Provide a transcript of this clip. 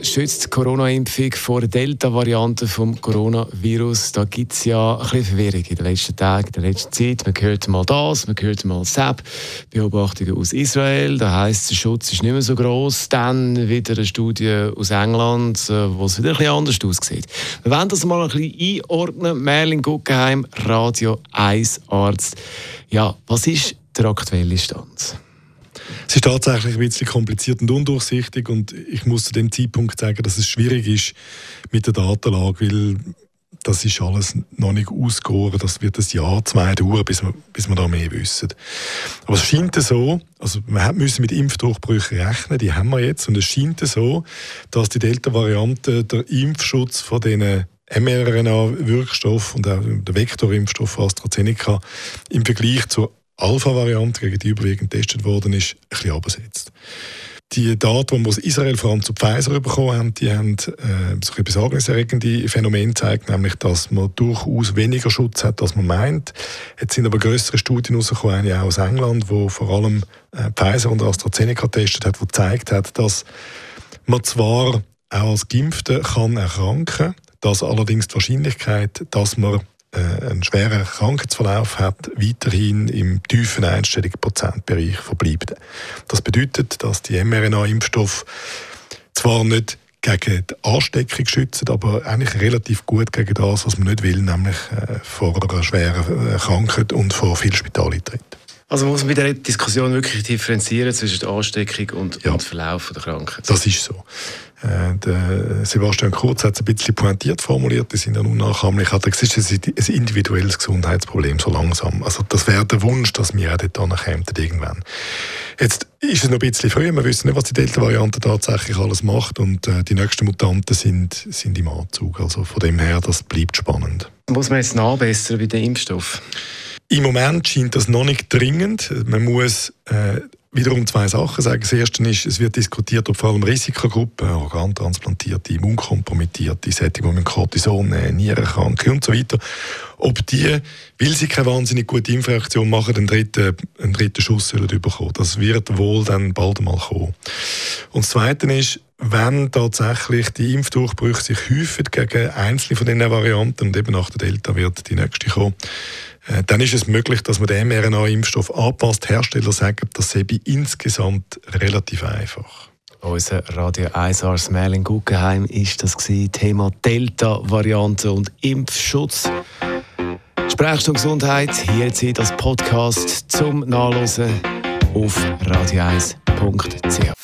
Schützt die Corona-Impfung vor der Delta-Variante vom Coronavirus? Da gibt es ja ein bisschen Verwirrung in den letzten Tagen, in der letzten Zeit. Man hört mal das, man hört mal das. Beobachtungen aus Israel, da heisst der Schutz ist nicht mehr so groß. Dann wieder eine Studie aus England, äh, wo es wieder ein bisschen anders aussieht. Wir wollen das mal ein bisschen einordnen. Merlin Guggenheim, Radio 1 Arzt. Ja, was ist der aktuelle Stand? Es ist tatsächlich ein bisschen kompliziert und undurchsichtig und ich muss zu dem Zeitpunkt sagen, dass es schwierig ist mit der Datenlage, weil das ist alles noch nicht ausgegoren. Das wird ein Jahr, zwei dauern, bis wir, bis wir da mehr wissen. Aber es scheint so, also wir müssen mit Impfdurchbrüchen rechnen, die haben wir jetzt, und es scheint so, dass die Delta-Variante der Impfschutz von diesen mRNA-Wirkstoff und auch der Vektorimpfstoff AstraZeneca im Vergleich zur Alpha-Variante, gegen die überwiegend getestet worden ist, ein bisschen abgesetzt. Die Daten, die wir aus Israel vor allem zu Pfizer bekommen haben, die haben äh, so ein besorgniserregende Phänomen gezeigt, nämlich, dass man durchaus weniger Schutz hat, als man meint. Jetzt sind aber größere Studien rausgekommen, eine auch aus England, wo vor allem äh, Pfizer und AstraZeneca getestet hat, die gezeigt hat, dass man zwar auch als Geimpfter kann erkranken, dass allerdings die Wahrscheinlichkeit, dass man einen schweren Krankheitsverlauf hat, weiterhin im tiefen einstelligen Prozentbereich verbleibt. Das bedeutet, dass die mRNA-Impfstoffe zwar nicht gegen die Ansteckung schützen, aber eigentlich relativ gut gegen das, was man nicht will, nämlich äh, vor einer schweren äh, Krankheit und vor viel Spitaleintritt. Also muss man bei dieser Diskussion wirklich differenzieren zwischen der Ansteckung und, ja. und Verlauf der Krankheit? Das ist so. Äh, der Sebastian Kurz hat es ein bisschen pointiert formuliert, die sind ja unnachahmlich. Hat es ist ein individuelles Gesundheitsproblem so langsam. Also das wäre der Wunsch, dass wir auch dort ankommen irgendwann. Jetzt ist es noch ein bisschen früh, wir wissen nicht, was die Delta-Variante tatsächlich alles macht und äh, die nächsten Mutanten sind, sind im Anzug. Also von dem her, das bleibt spannend. Muss man jetzt nachbessern bei den Impfstoffen? Im Moment scheint das noch nicht dringend. Man muss äh, wiederum zwei Sachen sagen. Das erste ist, es wird diskutiert, ob vor allem Risikogruppen, Organtransplantierte, Immunkompromittierte, Sättige, die mit Cortison nehmen, Nierenkranke und so weiter, ob die, weil sie keine wahnsinnig gute Infektion machen, einen dritten, einen dritten Schuss bekommen. Das wird wohl dann bald mal kommen. Und das Zweite ist, wenn tatsächlich die Impfdurchbrüche sich häufen gegen einzelne von diesen Varianten, und eben nach der Delta wird die nächste kommen, äh, dann ist es möglich, dass man den mRNA-Impfstoff anpasst. Hersteller sagen, das sei insgesamt relativ einfach. Unser Radio 1 Ars Merlin Guggenheim ist das. Thema Delta-Variante und Impfschutz. Sprechstunde Gesundheit, hier jetzt das Podcast zum Nachlesen auf radio1.ch.